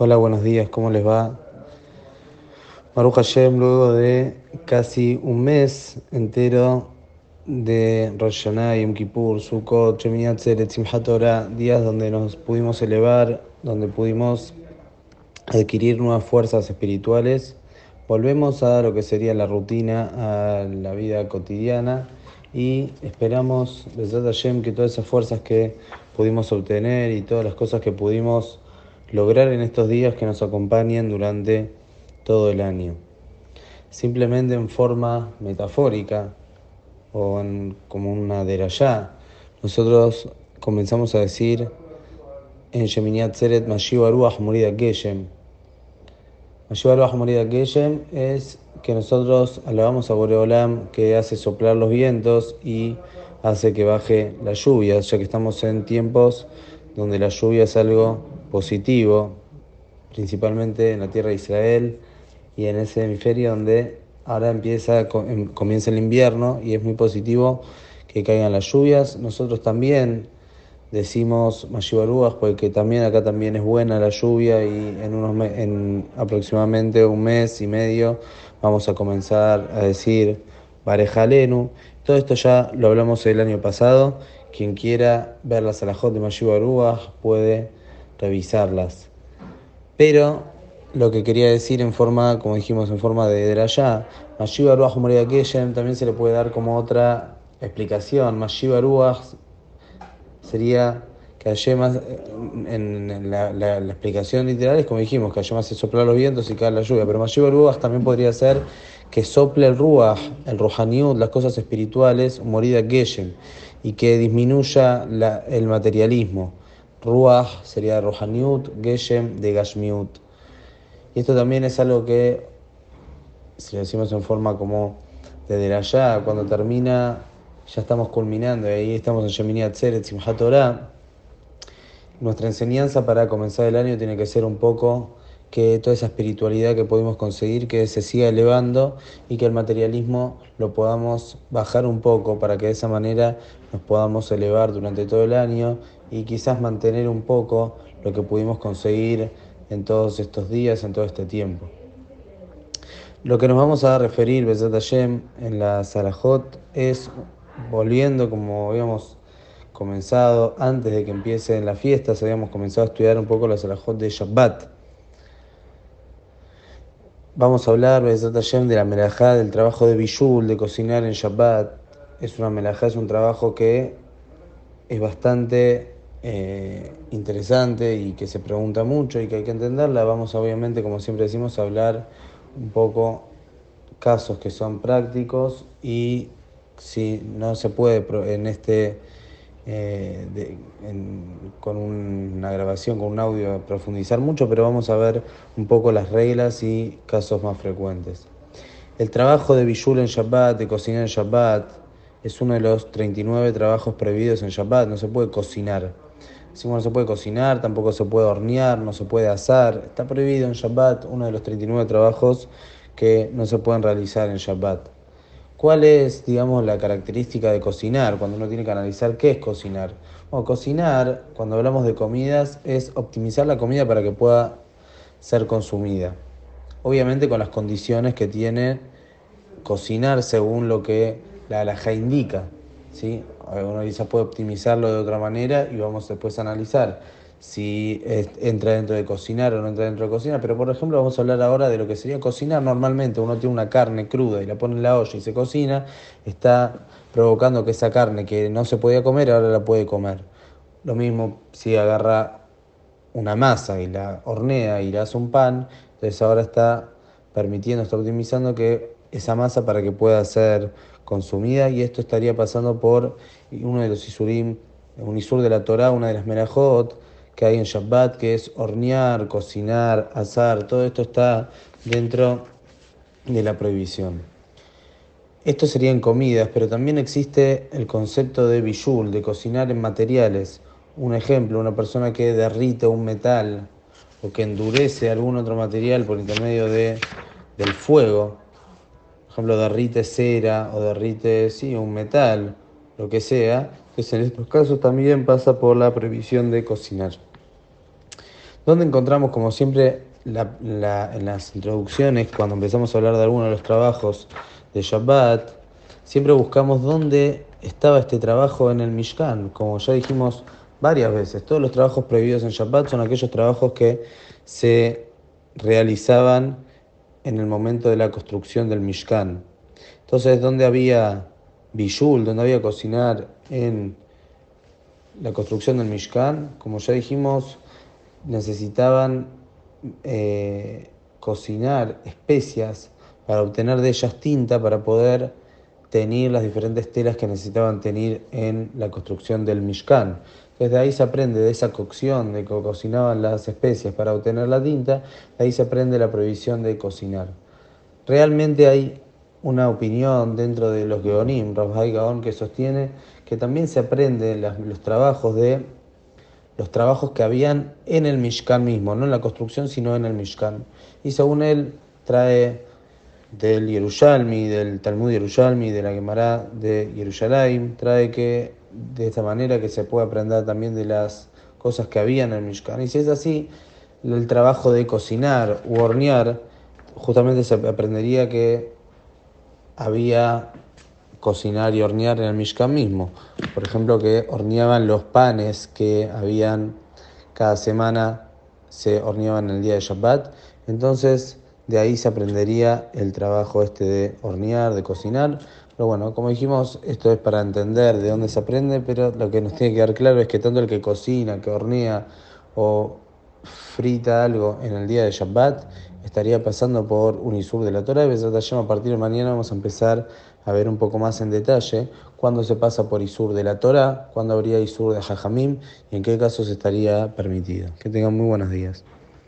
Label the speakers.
Speaker 1: Hola, buenos días, ¿cómo les va? Maruch Hashem, luego de casi un mes entero de Rosh Hashanah, Yom Kippur, Sukkot, Simchat Torah, días donde nos pudimos elevar, donde pudimos adquirir nuevas fuerzas espirituales, volvemos a lo que sería la rutina, a la vida cotidiana y esperamos, desde Hashem, que todas esas fuerzas que pudimos obtener y todas las cosas que pudimos lograr en estos días que nos acompañen durante todo el año. Simplemente en forma metafórica o como una derayá, nosotros comenzamos a decir en Shemini Atzeret Mashiv Aruach Morida Geshem. Mashiv Aruach Morida Geshem es que nosotros alabamos a Boreolam que hace soplar los vientos y hace que baje la lluvia, ya que estamos en tiempos donde la lluvia es algo positivo, principalmente en la tierra de Israel y en ese hemisferio donde ahora empieza, em, comienza el invierno y es muy positivo que caigan las lluvias. Nosotros también decimos Mashivaruas porque también acá también es buena la lluvia y en, unos en aproximadamente un mes y medio vamos a comenzar a decir Barejalenu. Todo esto ya lo hablamos el año pasado. Quien quiera ver las alajot de Mashivaruas puede revisarlas. Pero lo que quería decir en forma, como dijimos, en forma de Derayá, Mashiva Ruach Moria Keshem también se le puede dar como otra explicación. Mashiva Ruach sería que más en la, la, explicación literal es como dijimos, que más se sopla los vientos y cae la lluvia, pero Mashiva Ruach también podría ser que sople el Ruach, el Ruhaniut, las cosas espirituales, morida Geshem, y que disminuya el materialismo. Ruach sería Rohaniut, Geshem de Gashmiut. Y esto también es algo que, si lo decimos en forma como desde allá, cuando termina, ya estamos culminando, y ahí estamos en Shemini Atzeret, Simchat Torah. Nuestra enseñanza para comenzar el año tiene que ser un poco que toda esa espiritualidad que podemos conseguir, que se siga elevando y que el materialismo lo podamos bajar un poco para que de esa manera nos podamos elevar durante todo el año y quizás mantener un poco lo que pudimos conseguir en todos estos días, en todo este tiempo. Lo que nos vamos a referir, Besat Hashem, en la Sarajot es, volviendo como habíamos comenzado, antes de que empiecen las fiestas, habíamos comenzado a estudiar un poco la Sarajot de Shabbat Vamos a hablar, de la melajá, del trabajo de Bishul, de cocinar en Shabbat. Es una melajá, es un trabajo que es bastante eh, interesante y que se pregunta mucho y que hay que entenderla. Vamos, obviamente, como siempre decimos, a hablar un poco casos que son prácticos y si no se puede en este eh, con una grabación, con un audio, profundizar mucho, pero vamos a ver un poco las reglas y casos más frecuentes. El trabajo de Bishul en Shabbat, de cocinar en Shabbat, es uno de los 39 trabajos prohibidos en Shabbat, no se puede cocinar. Si no se puede cocinar, tampoco se puede hornear, no se puede asar. Está prohibido en Shabbat uno de los 39 trabajos que no se pueden realizar en Shabbat. ¿Cuál es, digamos, la característica de cocinar cuando uno tiene que analizar qué es cocinar? Bueno, cocinar, cuando hablamos de comidas, es optimizar la comida para que pueda ser consumida. Obviamente con las condiciones que tiene cocinar según lo que la alhaja indica. ¿sí? Uno quizás puede optimizarlo de otra manera y vamos después a analizar si entra dentro de cocinar o no entra dentro de cocinar, pero por ejemplo vamos a hablar ahora de lo que sería cocinar. Normalmente uno tiene una carne cruda y la pone en la olla y se cocina, está provocando que esa carne que no se podía comer ahora la puede comer. Lo mismo si agarra una masa y la hornea y le hace un pan, entonces ahora está permitiendo, está optimizando que esa masa para que pueda ser consumida y esto estaría pasando por uno de los isurim, un isur de la Torah, una de las merajot, que hay en Shabbat, que es hornear, cocinar, asar, todo esto está dentro de la prohibición. Esto serían comidas, pero también existe el concepto de bishul, de cocinar en materiales. Un ejemplo, una persona que derrite un metal o que endurece algún otro material por intermedio de, del fuego. Por ejemplo, derrite cera o derrite sí, un metal, lo que sea. Entonces en estos casos también pasa por la prohibición de cocinar. Donde encontramos, como siempre, en las introducciones, cuando empezamos a hablar de algunos de los trabajos de Shabbat, siempre buscamos dónde estaba este trabajo en el Mishkan. Como ya dijimos varias veces, todos los trabajos prohibidos en Shabbat son aquellos trabajos que se realizaban en el momento de la construcción del Mishkan. Entonces, donde había bishul, donde había cocinar en la construcción del Mishkan, como ya dijimos, necesitaban eh, cocinar especias para obtener de ellas tinta para poder tener las diferentes telas que necesitaban tener en la construcción del Mishkan. Desde ahí se aprende de esa cocción, de que cocinaban las especias para obtener la tinta, de ahí se aprende la prohibición de cocinar. Realmente hay una opinión dentro de los Geonim, Rabbi Gaon, que sostiene que también se aprende los trabajos de los trabajos que habían en el Mishkan mismo, no en la construcción, sino en el Mishkan. Y según él, trae del Yerushalmi, del Talmud Yerushalmi, de la Gemara de Yerushalayim, trae que de esta manera que se puede aprender también de las cosas que había en el Mishkan. Y si es así, el trabajo de cocinar u hornear, justamente se aprendería que había cocinar y hornear en el Mishkan mismo. Por ejemplo, que horneaban los panes que habían cada semana, se horneaban el día de Shabbat. Entonces, de ahí se aprendería el trabajo este de hornear, de cocinar. Pero bueno, como dijimos, esto es para entender de dónde se aprende, pero lo que nos tiene que quedar claro es que tanto el que cocina, que hornea o frita algo en el día de Shabbat, estaría pasando por un Isur de la Torah. Y a partir de mañana vamos a empezar a ver un poco más en detalle cuándo se pasa por Isur de la Torah, cuándo habría Isur de Jajamim y en qué casos estaría permitido. Que tengan muy buenos días.